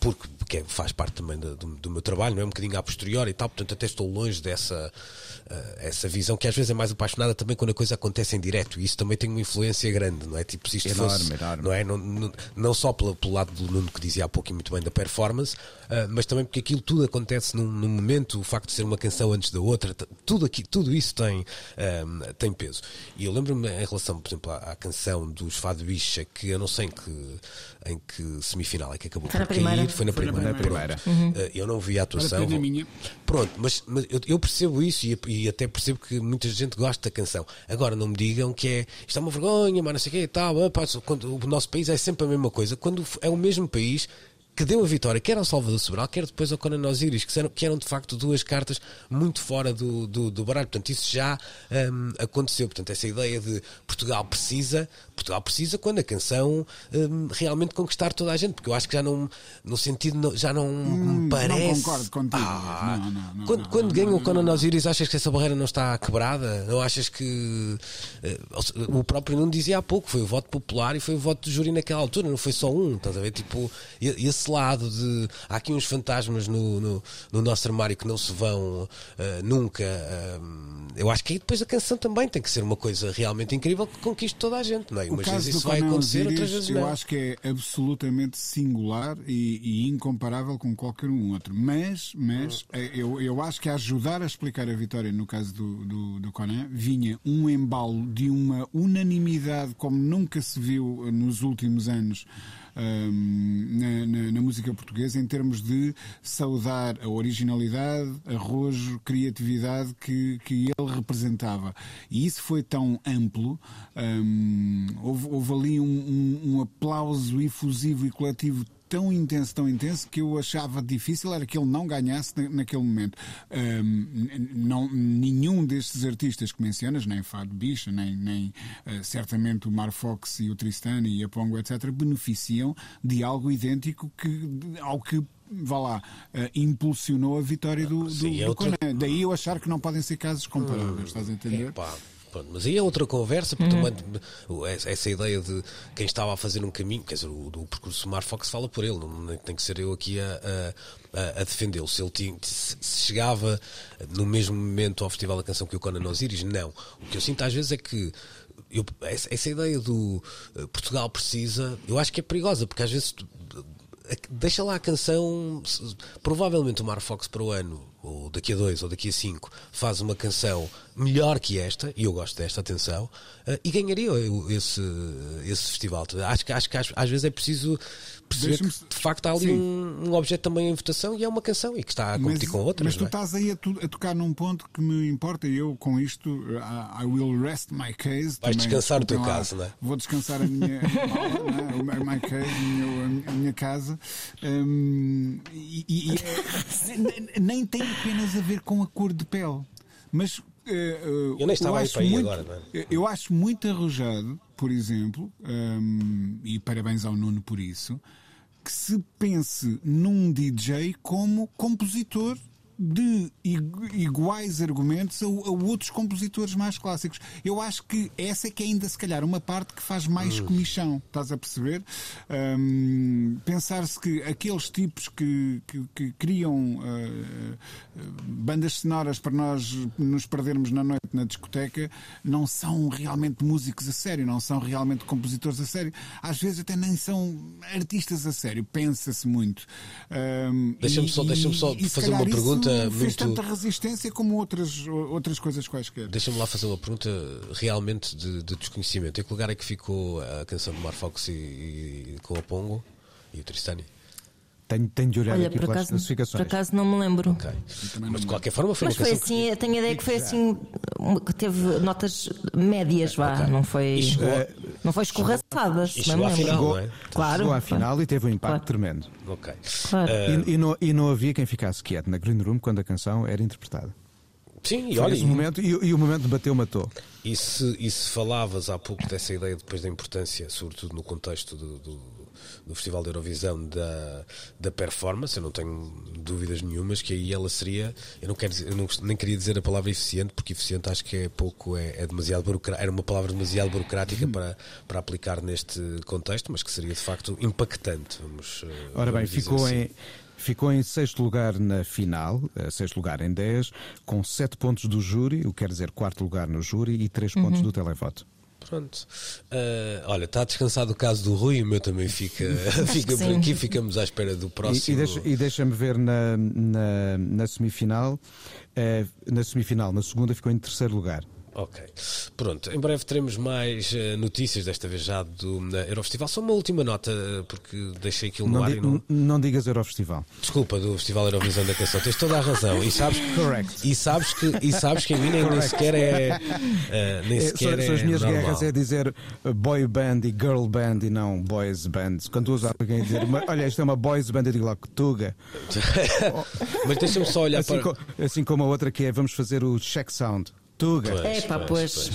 porque, porque é- faz parte também do, do- do meu trabalho, não é um bocadinho a posteriori e tal, portanto até estou longe dessa eh, essa visão que às vezes é mais apaixonada também quando a coisa acontece em direto e isso também tem uma influência grande, não é? Tipo, se isto Enorme, fosse, enorme. não é? Não, não, não só pelo, pelo lado do Nuno que dizia há pouco e muito bem da performance, ah, mas também porque aquilo tudo acontece num, num momento, o facto de ser uma canção antes da outra, tudo, aqui, tudo isso tem, ah, tem peso. E eu lembro-me em relação, por exemplo, à, à canção dos Fado Bicha, que eu não sei em que, em que semifinal é que acabou por cair, foi na Foi na primeira. primeira. pronto. Ah, eu não vi a atuação. Vou-. Pronto, mas, mas eu, eu percebo isso e, e até percebo que muita gente gosta da canção. Agora não me digam que é isto é uma vergonha, mas não sei o quê e tal. pá, quando o nosso país é sempre a mesma coisa. Quando é o mesmo país que deu a vitória, quer ao Salvador Sobral, quer depois ao Conan Osiris, que eram, que eram de facto duas cartas muito fora do, do, do baralho. Portanto, isso já hum, aconteceu. Portanto, essa ideia de Portugal precisa, Portugal precisa quando a canção hum, realmente conquistar toda a gente, porque eu acho que já não, no sentido, já não me parece. Não concordo contigo. Ah, Não, não, não, quando não, quando não, ganha não, o Conan Osiris, achas que essa barreira não está quebrada? Não achas que. eh, o próprio Nuno dizia há pouco, foi o voto popular e foi o voto do júri naquela altura, não foi só um, estás a ver? Tipo, e- esse lado de. Há aqui uns fantasmas no, no, no nosso armário que não se vão eh, nunca. eh, eu acho que aí depois a canção também tem que ser uma coisa realmente incrível que conquiste toda a gente, não é? Umas vezes isso vai acontecer, Osiris, outras vezes eu não. acho que é absolutamente singular e, e incomparável com qualquer um outro. Mas, mas eh, eu, eu acho que a ajudar a explicar a vitória no caso do, do, do Conan vinha um embalo de uma unanimidade como nunca se viu nos últimos anos. Na, na- na música portuguesa em termos de saudar a originalidade, arrojo, criatividade que, que ele representava. E isso foi tão amplo, houve, houve ali um, um- um aplauso efusivo e coletivo tão intenso, tão intenso, que eu achava difícil era que ele não ganhasse na- naquele momento. Hum, n- não, nenhum destes artistas que mencionas, nem Fado Bicha, nem, nem eh, certamente o Mar Fox e o Tristan e a Pongo, etc., beneficiam de algo idêntico que, ao que. Vá lá, eh, impulsionou a vitória do, do, Sim, é do Conan. Daí eu achar que não podem ser casos comparáveis, estás a entender? Epá, pronto, mas aí é outra conversa, porque também essa, essa ideia de quem estava a fazer um caminho, quer dizer, o, do percurso Mar Fox fala por ele, não tem que ser eu aqui a, a, a- defendê-lo. Se ele tinha, se chegava no mesmo momento ao Festival da Canção que o Conan Osiris, não. O que eu sinto às vezes é que eu- essa, ideia do eh, Portugal precisa, eu acho que é perigosa, porque às vezes tu- deixa lá a canção. Provavelmente o Mar Fox para o ano, ou daqui a dois, ou daqui a cinco, faz uma canção melhor que esta, e eu gosto desta, atenção, eh, e ganharia esse, esse festival. Acho que, acho que às, às vezes é preciso perceber que de facto há ali Sim. um, um objeto também em votação e é uma canção e que está a competir com outras. mas tu é? estás aí a, tu- a tocar num ponto que me importa e eu com isto I, I will rest my case. Vais também, descansar o teu lá, caso, não é? Vou descansar a minha (laughs) não é? My case, a minha, a minha casa. Hum, e, e- é- nem- tem apenas a ver com a cor de pele, mas eh, eh, Eu nem estava aí acho muito- agora, é? eu acho muito arrojado, por exemplo, hum, e parabéns ao Nuno por isso, que se pense num DJ como compositor de igu- iguais argumentos a, a outros compositores mais clássicos. Eu acho que essa é que é ainda se calhar uma parte que faz mais comichão, estás a perceber? Hum, Pensar-se que aqueles tipos que, que- que criam ah, bandas sonoras para nós nos perdermos na noite na discoteca não são realmente músicos a sério, não são realmente compositores a sério. Às vezes até nem são artistas a sério, pensa-se muito. Hum, Deixa-me só- deixa-me só e fazer uma pergunta muito- tanta resistência como outras, outras coisas quaisquer. Deixa-me lá fazer uma pergunta realmente de, de desconhecimento. Em que lugar é que ficou a canção do Mar Fox e, e com a Pongo e o Tristani? Tenho, tenho de olhar Olha, aqui por pelas acaso, por classificações. acaso não me lembro. Ok. Mas de qualquer forma foi Mas foi canção que- assim, eu tenho a ideia que foi assim, que teve notas médias, vá, Ok. não foi, E chegou- não foi escorraçada, se e chegou à final, Chegou, é? Claro. chegou à final e teve um impacto Claro. tremendo. Ok. Claro. E, e não, e não havia quem ficasse quieto na Green Room quando a canção era interpretada. Sim, e olha, esse momento, e, e o momento bateu, matou. e se, e se falavas há pouco dessa ideia depois da importância, sobretudo no contexto do, do, do Festival da Eurovisão, da, da performance, eu não tenho dúvidas nenhumas que aí ela seria, eu não quero dizer- eu não, nem queria dizer a palavra eficiente, porque eficiente acho que é pouco, é, é demasiado burocrático, era uma palavra demasiado burocrática (laughs) para, para aplicar neste contexto, mas que seria de facto impactante, vamos eh, Ora bem, vamos dizer ficou assim. em, ficou em sexto lugar na final, eh, sexto lugar em 10, com sete pontos do júri, o que quer dizer quarto lugar no júri e três Uhum. pontos do televoto. Pronto. Ah, olha, está descansado o caso do Rui, o meu também fica, (laughs) (laughs) fica por aqui, ficamos à espera do próximo. e e deixa-me ver na, na, na semifinal. eh, na semifinal, na segunda ficou em terceiro lugar. Ok. Pronto, em breve teremos mais uh, notícias, desta vez já do uh, Eurofestival. Só uma última nota, uh, porque deixei aquilo no Não, ar e não. não digas Eurofestival. Desculpa, do Festival Eurovisão da Canção. Tens toda a razão. E sabes, (laughs) Correct. e sabes, que, e sabes que em mim nem, nem sequer é. uh, (laughs) nem É, sequer são, são as é minhas normal. guerras é dizer boy band e girl band e não boys band. Quando tu usas alguém a dizer, "Mas, olha, isto é uma boys band, eu digo logo, tuga. (laughs) Mas deixa-me só olhar Assim, para. co- assim como a outra que é, vamos fazer o check sound. Tuga. É pá, pois.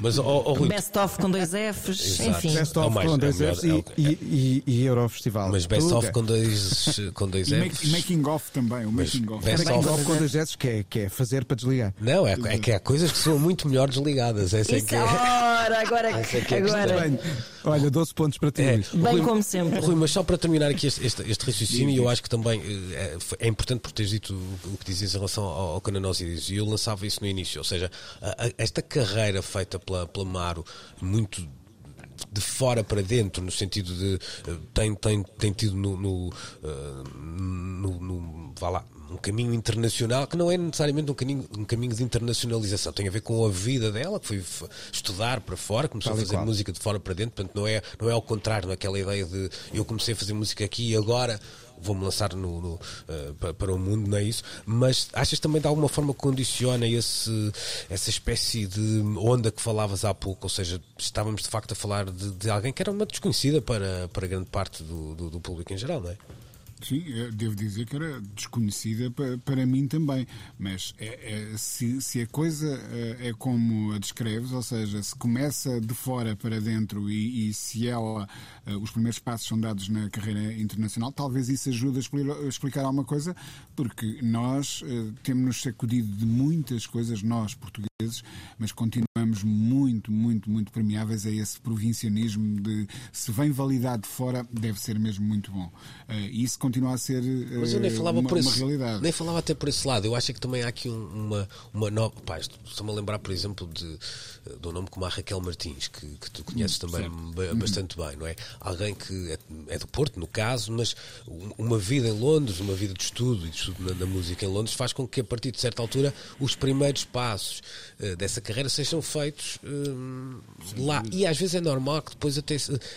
Mas, ó ó, Rui, Best of com dois Fs, enfim. Best É of mais- com é dois melhor, Fs é e, e, e, e Eurofestival. mas best Tuga. (laughs) of com dois, com dois E, Fs. make- making off também, o making off. best Making of- of com dois S que é, que é fazer para desligar. Não, é, é que há coisas que são muito melhor desligadas. Essa é Isso, que é. ora, agora, Essa é é agora. Bem, olha, 12 pontos para ti. É. Bem Rui- como sempre. Rui, mas só para terminar aqui este, este, este raciocínio, eu acho que também eh, é, é importante por teres dito o, que dizias em relação ao, ao Cananósides, e eu lançava isso no início, ou seja, esta carreira feita pela, pela Maro, muito de fora para dentro, no sentido de eh, tem, tem, tem tido no, no, eh, no- no- vá lá, um caminho internacional que não é necessariamente um caminho, um caminho de internacionalização, tem a ver com a vida dela, que foi estudar para fora, começou Tal a fazer qual. música de fora para dentro, portanto não é, não é ao contrário, não é aquela ideia de eu comecei a fazer música aqui e agora vou-me lançar no, no, pa- para o mundo, não é isso? Mas achas também de alguma forma condiciona esse, essa espécie de onda que falavas há pouco, ou seja, estávamos de facto a falar de, de alguém que era uma desconhecida para, para grande parte do, do, do público em geral, não é? Sim, devo dizer que era desconhecida para, para mim também. Mas é- é- se, se a coisa é, é como a descreves, ou seja, se começa de fora para dentro e, e se ela, eh, os primeiros passos são dados na carreira internacional, talvez isso ajude a explicar, alguma coisa, porque nós eh, temos-nos sacudido de muitas coisas, nós portugueses, mas continuamos muito, muito, muito permeáveis a esse provincianismo de se vem validado de fora, deve ser mesmo muito bom. Eh, E isso continua a ser eh, Mas eu nem falava uma, por esse, realidade. nem falava até por esse lado. Eu acho que também há aqui um- uma, uma nova. Pá, estou-me a lembrar, por exemplo, de, de um nome como a Raquel Martins, que, que tu conheces também ba- bastante bem, não é? Alguém que é, é do Porto, no caso, mas um- uma vida em Londres, uma vida de estudo e de estudo na, na música em Londres, faz com que a partir de certa altura os primeiros passos eh, dessa carreira sejam feitos eh, lá. E às vezes é normal que depois até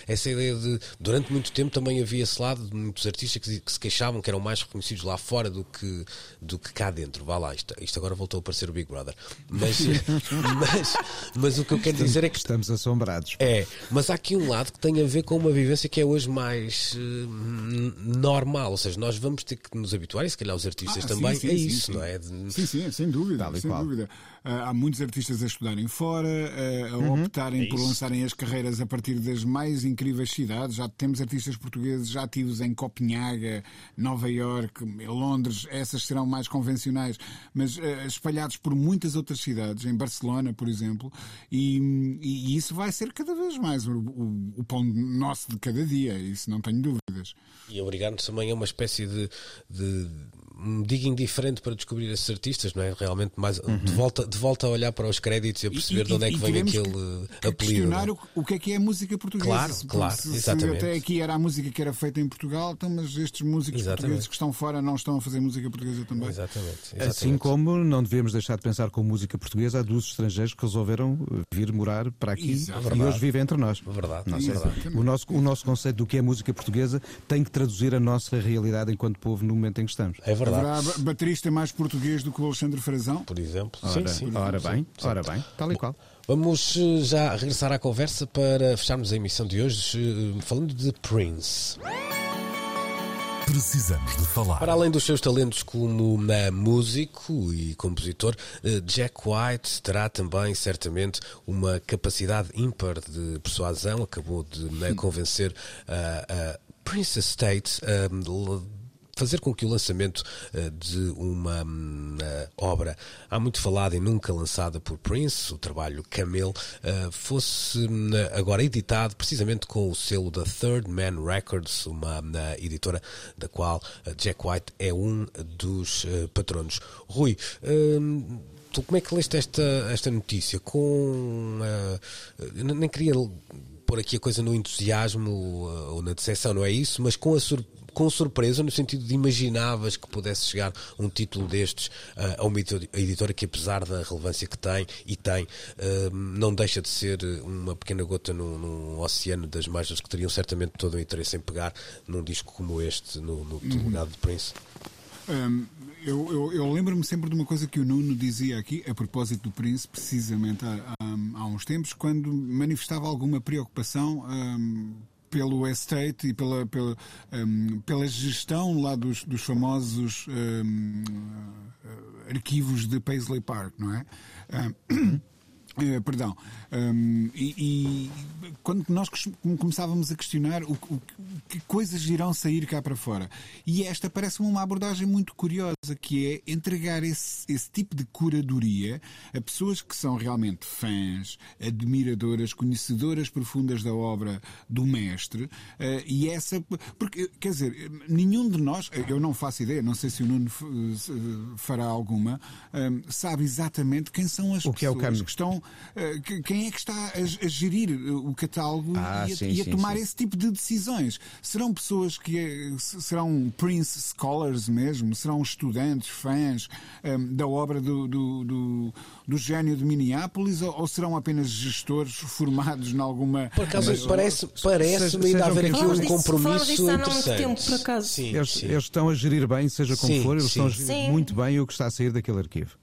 essa ideia de. Durante muito tempo também havia esse lado de muitos artistas que, que se queixavam que eram mais reconhecidos lá fora do que, do que cá dentro. Vá lá, isto, isto agora voltou a parecer o Big Brother. Mas, (laughs) mas, mas o que eu quero dizer é que Estamos assombrados. é, mas há aqui um lado que tem a ver com uma vivência que é hoje mais n- normal, ou seja, nós vamos ter que nos habituar, e se calhar os artistas Ah, também, sim, sim, é sim, isso, não é? Sim, sim, sem dúvida. Tal e sem qual. dúvida. Ah, há muitos artistas a estudarem fora, ah, a Uhum. optarem É por lançarem as carreiras a partir das mais incríveis cidades. Já temos artistas portugueses já ativos em Copenhaga, Nova York, Londres, essas serão mais convencionais, mas ah, espalhados por muitas outras cidades, em Barcelona, por exemplo, e, e- isso vai ser cada vez mais o, o- o pão nosso de cada dia, isso não tenho dúvidas. E obrigar-nos também a uma espécie de, de um digging diferente para descobrir esses artistas, não é? Realmente mais de, volta, de volta a olhar para os créditos e a perceber de onde é que vem aquele que apelido. questionar é? o, o que é que é a música portuguesa. Claro, Se- claro, se, se exatamente. até aqui era a música que era feita em Portugal, então, mas estes músicos Exatamente. portugueses que estão fora não estão a fazer música portuguesa também. Exatamente, Assim exatamente. como não devemos deixar de pensar com música portuguesa, há dos estrangeiros que resolveram vir morar para aqui Exato. e hoje vivem entre nós. Verdade, Nossa, verdade. O, nosso, o nosso conceito do que é música portuguesa tem que traduzir a nossa realidade enquanto povo no momento em que estamos. É verdade. Haverá ba- baterista mais português do que o Alexandre Frazão? Por exemplo. Ora, sim, sim. ora bem, ora bem, tal e qual. Vamos eh, já regressar à conversa para fecharmos a emissão de hoje eh, falando de Prince. Precisamos de falar. Para além dos seus talentos como eh, músico e compositor, Jack White terá também, certamente, uma capacidade ímpar de persuasão. Acabou de eh, convencer a Prince Estate a l- fazer com que o lançamento eh, de uma hum, eh, obra há muito falada e nunca lançada por Prince, o trabalho Camille, eh, fosse hum, agora editado precisamente com o selo da Third Man Records, uma hum, editora da qual Jack White é um dos patronos. Rui, tu como é que leste esta, esta notícia? Com. eu nem queria pôr aqui a coisa no entusiasmo uh, ou na decepção, não é isso, mas com a, sur- com surpresa, no sentido de imaginavas que pudesse chegar um título destes uh, a uma editora que, apesar da relevância que tem e tem, uh, não deixa de ser uma pequena gota no, no, oceano das margens que teriam certamente todo o interesse em pegar num disco como este, no, no uhum. legado de Prince? Um, eu, eu, eu lembro-me sempre de uma coisa que o Nuno dizia aqui, a propósito do Prince, precisamente há, há, há uns tempos, quando manifestava alguma preocupação um, pelo estate e pela, pela, um, pela gestão lá dos, dos famosos um, arquivos de Paisley Park, não é? Uh, perdão. Um, e, e, quando nós começávamos a questionar o, o, que coisas irão sair cá para fora. E esta parece-me uma abordagem muito curiosa, que é entregar esse, esse, tipo de curadoria a pessoas que são realmente fãs, admiradoras, conhecedoras profundas da obra do mestre. Uh, e essa. Porque, quer dizer, nenhum de nós, eu não faço ideia, não sei se o Nuno fará alguma, um, sabe exatamente quem são as o que pessoas é o que estão eh, quem é que está a, a gerir o catálogo ah, e, a, sim, e a, tomar sim. esse tipo de decisões? Serão pessoas que é, serão Prince Scholars mesmo? Serão estudantes, fãs um, ehm, da obra do, do, do, do, gênio de Minneapolis ou, ou, serão apenas gestores formados em alguma. Por acaso, mas, parece, parece-me ainda haver aqui um compromisso disso, interessante. Tempo, por acaso. Sim, eles, eles, estão a gerir bem, seja como for, eles estão a gerir muito bem o que está a sair daquele arquivo.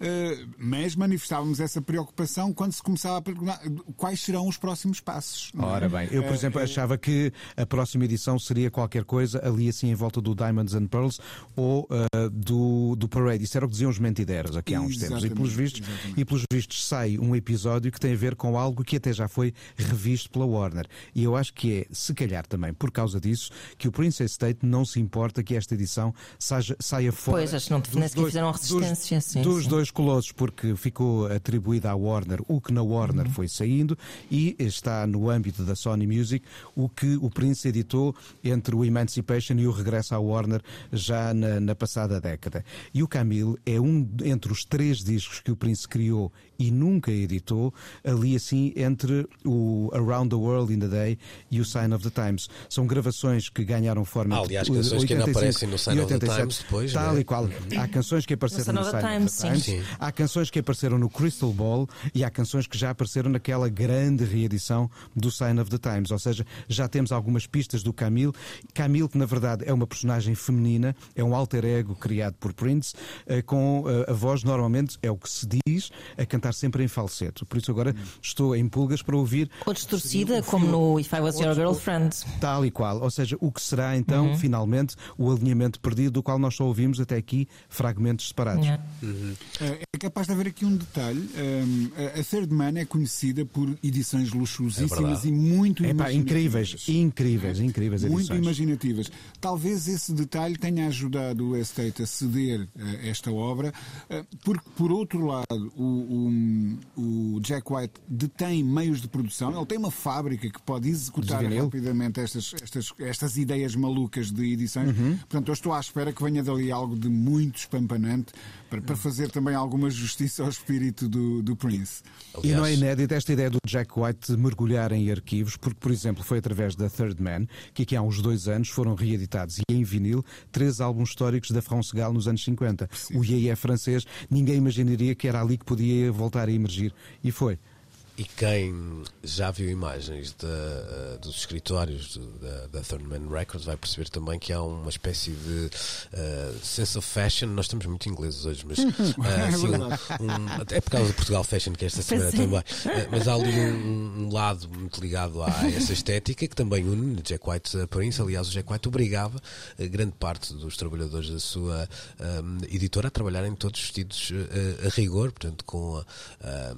Eh, mas manifestávamos essa preocupação quando se começava a perguntar quais serão os próximos passos. É? Ora bem, eu, por eh, exemplo, eh, achava que a próxima edição seria qualquer coisa ali assim em volta do Diamonds and Pearls ou uh, do, do Parade. Isso era o que diziam os mentideros aqui há uns tempos. E pelos, vistos, e pelos vistos sai um episódio que tem a ver com algo que até já foi revisto pela Warner. E eu acho que é, se calhar também por causa disso, que o Princess State não se importa que esta edição saia, saia fora. Pois, acho que não defende que fizeram resistência. Dos, sim, dos sim. dois colossos porque ficou atribuída à Warner o que na Warner uhum. foi saindo e está no âmbito da Sony Music o que o Prince editou entre o Emancipation e o regresso à Warner já na, na passada década. E o Camille é um entre os três discos que o Prince criou e nunca editou, ali assim entre o Around the World in the Day e o Sign of the Times. São gravações que ganharam forma. Ah, aliás, canções que ainda aparecem no Sign of the Times depois. Tal né? e qual. Há canções que apareceram no, no Sign of the Times, sim. Há canções que apareceram no Crystal Ball e há canções que já apareceram naquela grande reedição do Sign of the Times. Ou seja, já temos algumas pistas do Camille. Camille, que na verdade é uma personagem feminina, é um alter ego criado por Prince, eh, com eh, a voz normalmente, é o que se diz, a cantar cantar sempre em falseto. Por isso agora estou em pulgas para ouvir. Ou distorcida, como no If I Was Your Girlfriend. Tal e qual. Ou seja, o que será então, uhum. finalmente, o alinhamento perdido, do qual nós só ouvimos até aqui fragmentos separados. Yeah. Uhum. É, é capaz de haver aqui um detalhe. Um, a Third Man é conhecida por edições luxuosíssimas é e muito é, pá, incríveis, incríveis, incríveis edições. Muito imaginativas. Talvez esse detalhe tenha ajudado o Estate a ceder uh, esta obra, uh, porque, por outro lado, o, o o Jack White detém meios de produção, ele tem uma fábrica que pode executar rapidamente estas, estas, estas ideias malucas de edições. Uhum. Portanto, eu estou à espera que venha dali algo de muito espampanante para, para fazer também alguma justiça ao espírito do, do Prince. Aliás... E não é inédita esta ideia do Jack White de mergulhar em arquivos, porque, por exemplo, foi através da Third Man que aqui há uns dois anos foram reeditados e em vinil três álbuns históricos da France Gall nos anos 50. Sim. O Yeye é francês, ninguém imaginaria que era ali que podia voltar a emergir. E foi. E quem já viu imagens de, uh, dos escritórios do, da, da Thurman Records vai perceber também que há uma espécie de uh, sense of fashion. Nós estamos muito ingleses hoje, mas uh, (laughs) assim, um, é por causa do Portugal Fashion que é esta semana também. mas há ali um, um, lado muito ligado a essa estética que também une Jack White Prince. Aliás, o Jack White obrigava grande parte dos trabalhadores da sua um, editora a trabalharem todos vestidos a rigor, portanto, com a,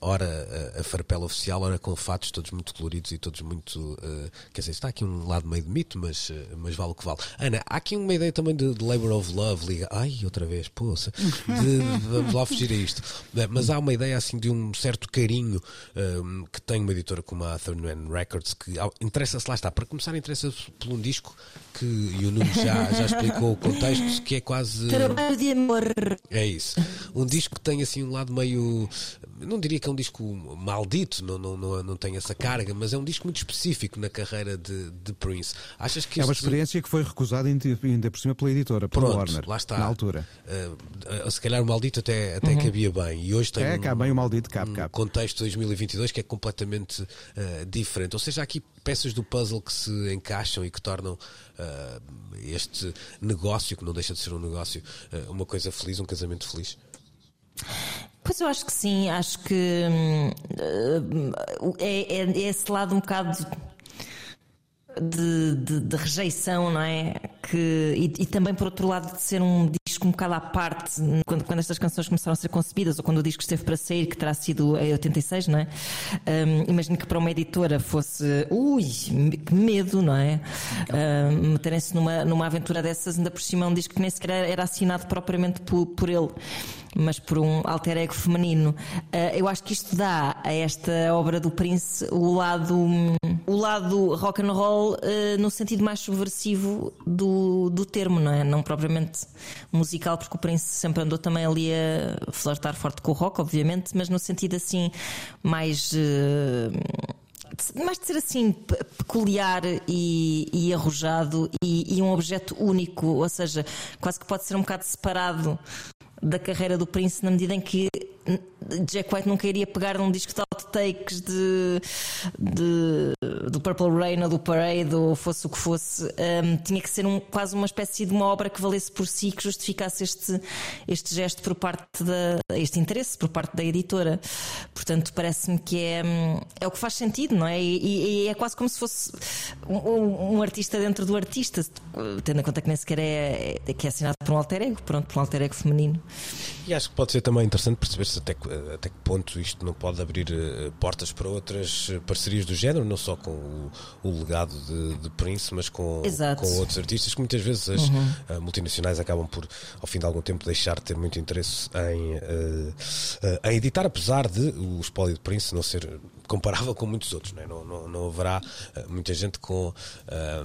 hora a farpela oficial, ora com fatos todos muito coloridos e todos muito. Uh, quer dizer, está aqui um lado meio de mito, mas, uh, mas vale o que vale. Ana, há aqui uma ideia também de, de Labor of Love, liga. Ai, outra vez, poça. De, vamos lá fugir a isto. Uh, mas há uma ideia assim de um certo carinho ehm, que tem uma editora como a Third Records que interessa-se, lá está, para começar, interessa-se por um disco que e o Nuno já, já explicou o contexto, que é quase. Trabalho de amor. É isso. Um disco que tem assim um lado meio. Não diria que é um disco má maldito, não, não, não, não tem essa carga, mas é um disco muito específico na carreira de, de Prince. Achas que É uma este- experiência que foi recusada ainda por cima pela editora, pela Pronto, Warner, lá está. na altura. Uh, uh, se calhar o maldito até, até cabia bem. E hoje tem É, um, cabe bem o maldito, cabe, um cabe. contexto de 2022 que é completamente uh, diferente. Ou seja, há aqui peças do puzzle que se encaixam e que tornam uh, este negócio, que não deixa de ser um negócio, uh, uma coisa feliz, um casamento feliz. Pois eu acho que sim, acho que hum, é, é- é esse lado um bocado de, de- de rejeição, não é? Que, e, e também, por outro lado, de ser um disco um bocado à parte, quando, quando estas canções começaram a ser concebidas, ou quando o disco esteve para sair, que terá sido em 86, não é? Hum, imagino que para uma editora fosse, ui, que medo, não é? Hum, Meterem-se numa, numa aventura dessas, ainda por cima, um disco que nem sequer era assinado propriamente por, por ele mas por um alter ego feminino. Uh, eu acho que isto dá a esta obra do Prince o lado, o lado rock and roll uh, no sentido mais subversivo do, do termo, não é? Não propriamente musical, porque o Prince sempre andou também ali a flertar forte com o rock, obviamente, mas no sentido assim mais. uh, mais de ser assim pe- peculiar e, e arrojado e, e um objeto único, ou seja, quase que pode ser um bocado separado da carreira do Prince na medida em que Jack White nunca iria pegar num disco de outtakes de, de- do Purple Rain ou do Parade ou fosse o que fosse. Hum, tinha que ser um, quase uma espécie de uma obra que valesse por si que justificasse este, este gesto por parte da este interesse por parte da editora. Portanto parece-me que é, hum, é o que faz sentido não é? E, e- é quase como se fosse um, um- um artista dentro do artista tendo em conta que nem sequer é, é- que é assinado por um alter ego pronto, por um alter ego feminino E acho que pode ser também interessante perceber-se até, que- até que ponto isto não pode abrir eh, portas para outras eh, parcerias do género, não só com o, o legado de, de Prince, mas com, Exato. com outros artistas que muitas vezes as eh, multinacionais acabam por, ao fim de algum tempo, deixar de ter muito interesse em, eh, eh, em editar, apesar de o espólio de Prince não ser comparável com muitos outros. Não, é? não, não, não haverá eh, muita gente com, eh,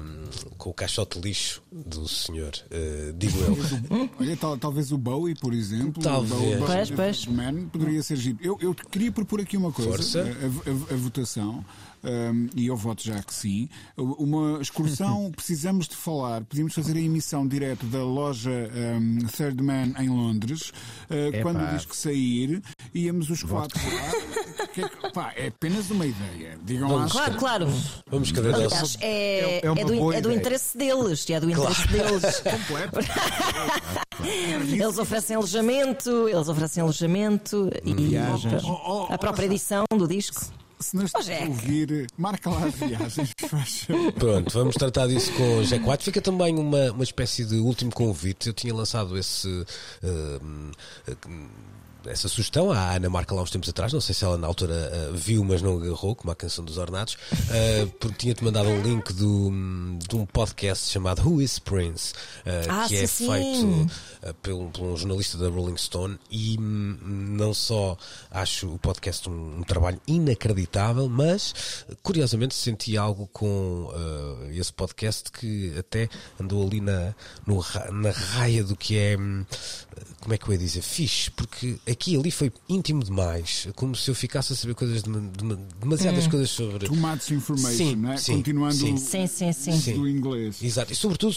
com o caixote lixo do senhor, eh, digo eu. Olha, tal- talvez o Bowie, por exemplo. Talvez. O Bowie, Pois, pois. Man, poderia ser giro. Eu, eu queria propor aqui uma coisa: Força. a, a- a votação. um, e eu voto já que sim. Uma excursão, (laughs) precisamos de falar, podíamos fazer a emissão direto da loja um, Third Man em Londres. Uh, quando o disco sair, íamos os quatro lá. (laughs) Que é que- pá, é apenas uma ideia. Digam lá. claro, claro Vamos cada vez Aliás, é, É- é é do, é do interesse deles, é do interesse deles. (laughs) (laughs) Eles oferecem alojamento, eles oferecem alojamento e Viagens. a, a própria edição do disco. Se não estás Jack. a ouvir, marca lá as viagens. (laughs) Pronto, vamos tratar disso com o Jack White. Fica também uma, uma espécie de último convite. Eu tinha lançado esse. eh, essa sugestão à Ana Marca lá uns tempos atrás, não sei se ela na altura eh, viu, mas não agarrou, como a canção dos Ornatos, eh, porque tinha-te mandado um link do, de um podcast chamado Who is Prince, eh, Ah, que é sim, sim. feito pelo, por um jornalista da Rolling Stone e hum, não só acho o podcast um, um trabalho inacreditável, mas curiosamente senti algo com esse podcast que até andou ali na, no na raia do que é, hum, como é que eu ia dizer, fixe, porque aqui e ali foi íntimo demais, como se eu ficasse a saber coisas, de, de- demasiadas coisas sobre. Too much information, Sim, não é? sim, Continuando sim. Sim, sim, sim. do inglês. Exato, e sobretudo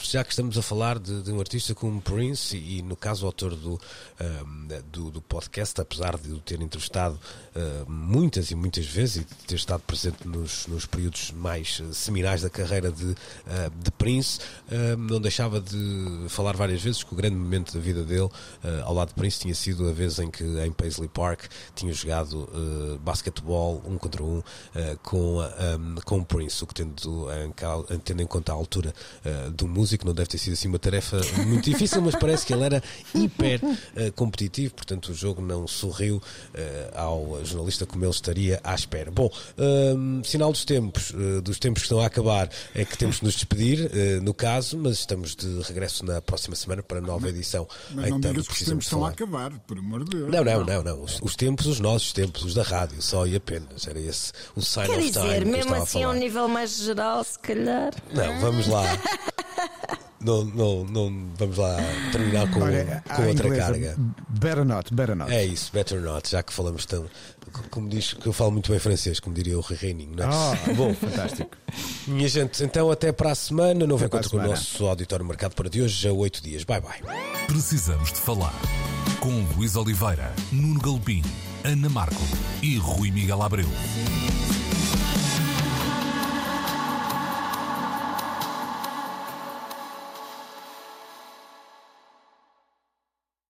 já que estamos a falar de, de um artista como Prince e, no caso o autor do, ahm, do, do podcast, apesar de o ter entrevistado ah, muitas e muitas vezes e de ter estado presente nos, nos períodos mais eh, seminais da carreira de, ah, de Prince, ah, não deixava de falar várias vezes que o grande momento da vida dele ah, ao lado de Prince tinha sido a vez em que em Paisley Park tinha jogado ah, basquetebol um contra um ah, com, ah, com o Prince, o que tendo em, tendo em conta a altura ah, do músico, não deve ter sido assim uma tarefa muito difícil, mas parece que ele era hiper ah, competitivo, portanto o jogo não sorriu ao jornalista como ele estaria à espera. Bom, ah, sinal dos tempos, dos tempos que estão a acabar, é que temos de nos despedir, no caso, mas estamos de regresso na próxima semana para a nova edição. Mas em não digas que os tempos estão a acabar, por amor de Deus. Não, não, não, não. Os, os tempos, os nossos tempos, os da rádio, só e apenas. Era esse o sign Quer of time. dizer, que eu mesmo estava a assim, a um nível mais geral, se calhar. Não, vamos lá. (laughs) não, não, não vamos lá terminar com, Olha, com outra inglesa, carga. Better not, better not. É isso, better not, já que falamos tanto. Como diz que eu falo muito bem francês, como diria o Reininho, não é? Ah, Bom, (laughs) fantástico. minha gente, então até para a semana. Novo Até para a encontro com o nosso auditório marcado para de hoje a oito dias. Bye bye. Precisamos de falar com Luís Oliveira, Nuno Galpim, Ana Marco e Rui Miguel Abreu.